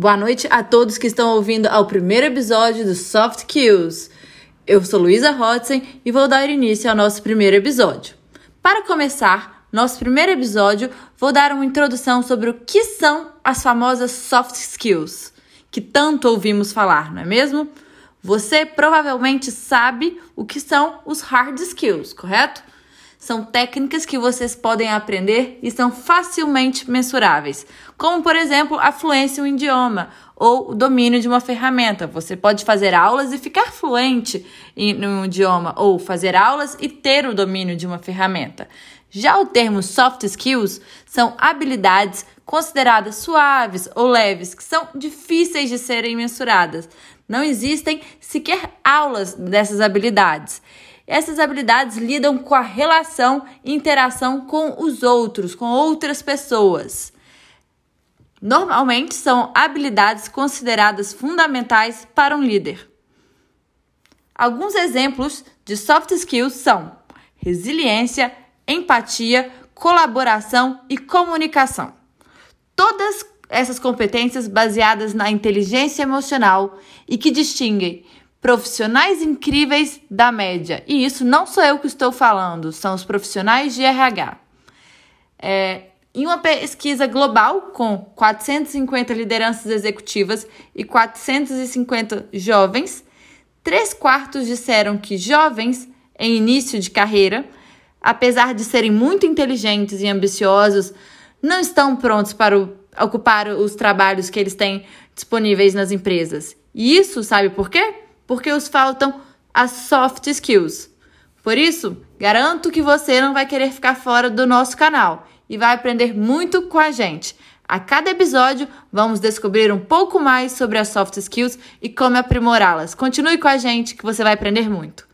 Boa noite a todos que estão ouvindo ao primeiro episódio do Soft Kills. Eu sou Luísa Hodson e vou dar início ao nosso primeiro episódio. Para começar, nosso primeiro episódio, vou dar uma introdução sobre o que são as famosas soft skills, que tanto ouvimos falar, não é mesmo? Você provavelmente sabe o que são os hard skills, correto? São técnicas que vocês podem aprender e são facilmente mensuráveis, como por exemplo a fluência em um idioma ou o domínio de uma ferramenta. Você pode fazer aulas e ficar fluente em um idioma, ou fazer aulas e ter o domínio de uma ferramenta. Já o termo soft skills são habilidades consideradas suaves ou leves, que são difíceis de serem mensuradas. Não existem sequer aulas dessas habilidades. Essas habilidades lidam com a relação e interação com os outros, com outras pessoas. Normalmente são habilidades consideradas fundamentais para um líder. Alguns exemplos de soft skills são resiliência, empatia, colaboração e comunicação. Todas essas competências baseadas na inteligência emocional e que distinguem profissionais incríveis da média. E isso não sou eu que estou falando, são os profissionais de RH. É, em uma pesquisa global com 450 lideranças executivas e 450 jovens, três quartos disseram que jovens em início de carreira, apesar de serem muito inteligentes e ambiciosos, não estão prontos para ocupar os trabalhos que eles têm disponíveis nas empresas. E isso, sabe por quê? Porque os faltam as soft skills. Por isso, garanto que você não vai querer ficar fora do nosso canal e vai aprender muito com a gente. A cada episódio, vamos descobrir um pouco mais sobre as soft skills e como aprimorá-las. Continue com a gente que você vai aprender muito.